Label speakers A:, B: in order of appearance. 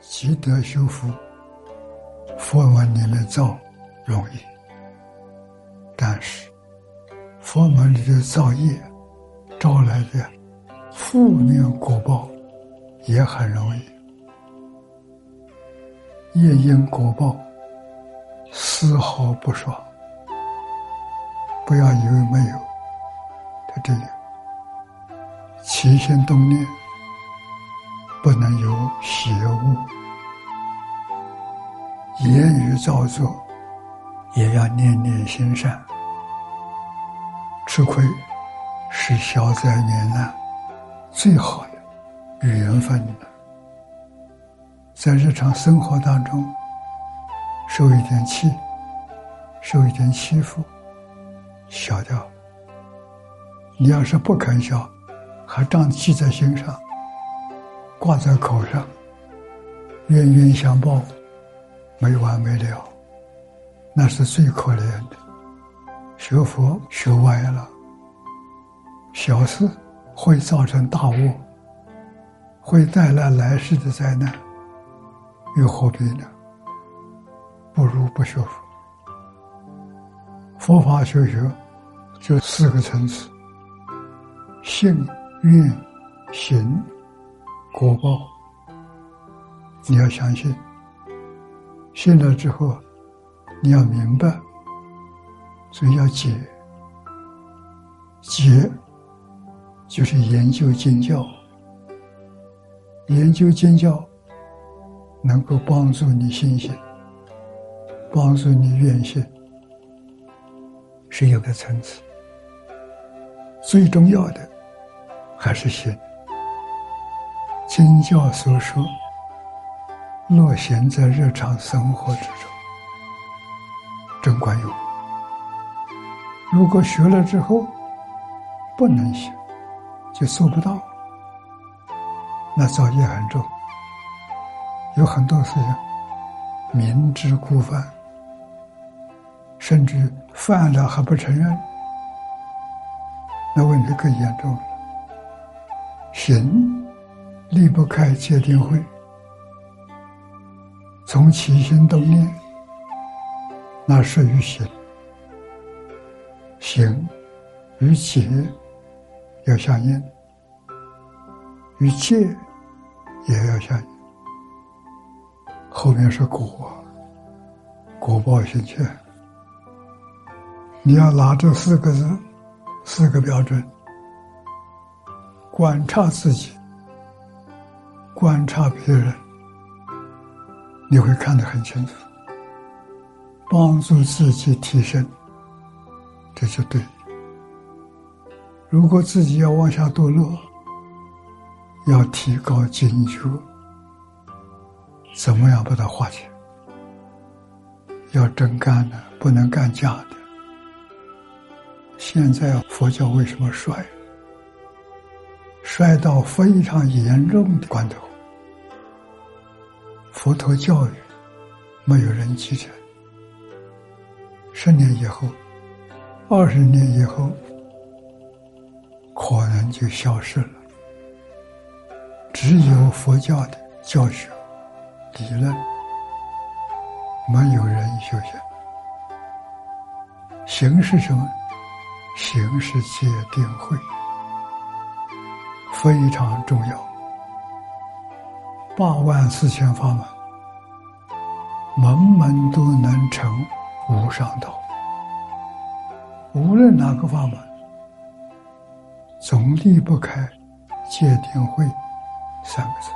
A: 积德修福，佛门里面造容易，但是佛门里的造业招来的负面果报也很容易，业因果报丝毫不爽，不要以为没有，他这里。起心动念不能有邪恶，言语造作也要念念心善。吃亏是消灾免难最好的缘分了。在日常生活当中，受一点气，受一点欺负，消掉。你要是不肯消。还仗记在心上，挂在口上，冤冤相报，没完没了，那是最可怜的。学佛学歪了，小事会造成大祸，会带来来世的灾难，又何必呢？不如不学佛。佛法修学就四个层次，信。愿行果报，你要相信。信了之后，你要明白，所以要解。解就是研究经教，研究经教能够帮助你信心，帮助你愿信，是有个层次。最重要的。还是心，经教所说，若行在日常生活之中，真管用。如果学了之后不能行，就做不到，那造业很重。有很多事情明知故犯，甚至犯了还不承认，那问题更严重了。行离不开戒定慧，从起心动念，那是于行；行与解要相应，与戒也要相应。后面是果，果报现前。你要拿这四个字，四个标准。观察自己，观察别人，你会看得很清楚。帮助自己提升，这就对。如果自己要往下堕落，要提高警觉，怎么样把它化解？要真干的，不能干假的。现在佛教为什么衰？衰到非常严重的关头，佛陀教育没有人继承，十年以后、二十年以后，可能就消失了。只有佛教的教学理论，没有人修行。行是什么？行是戒定慧。非常重要，八万四千法门，门门都难成无上道。无论哪个法门，总离不开戒定慧三个字。